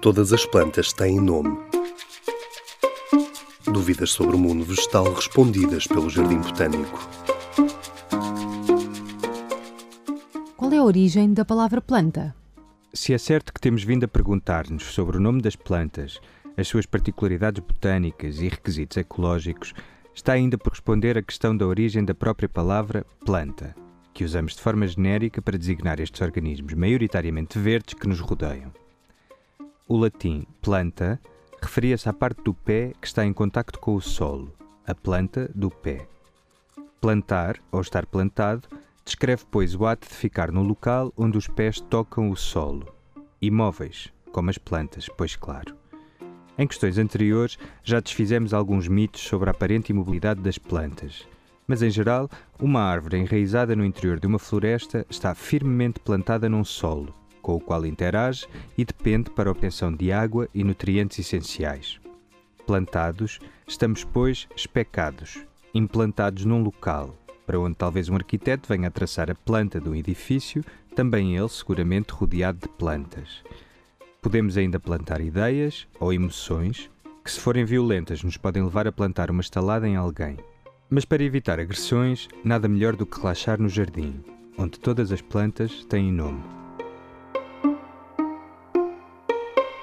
Todas as plantas têm nome. Dúvidas sobre o mundo vegetal respondidas pelo Jardim Botânico. Qual é a origem da palavra planta? Se é certo que temos vindo a perguntar-nos sobre o nome das plantas, as suas particularidades botânicas e requisitos ecológicos, está ainda por responder a questão da origem da própria palavra planta, que usamos de forma genérica para designar estes organismos maioritariamente verdes que nos rodeiam. O latim planta referia-se à parte do pé que está em contacto com o solo, a planta do pé. Plantar, ou estar plantado, descreve, pois, o ato de ficar no local onde os pés tocam o solo. Imóveis, como as plantas, pois claro. Em questões anteriores, já desfizemos alguns mitos sobre a aparente imobilidade das plantas. Mas, em geral, uma árvore enraizada no interior de uma floresta está firmemente plantada num solo, com o qual interage e depende para a obtenção de água e nutrientes essenciais. Plantados, estamos, pois, especados, implantados num local, para onde talvez um arquiteto venha a traçar a planta de um edifício, também ele seguramente rodeado de plantas. Podemos ainda plantar ideias ou emoções que, se forem violentas, nos podem levar a plantar uma estalada em alguém. Mas para evitar agressões, nada melhor do que relaxar no jardim, onde todas as plantas têm nome.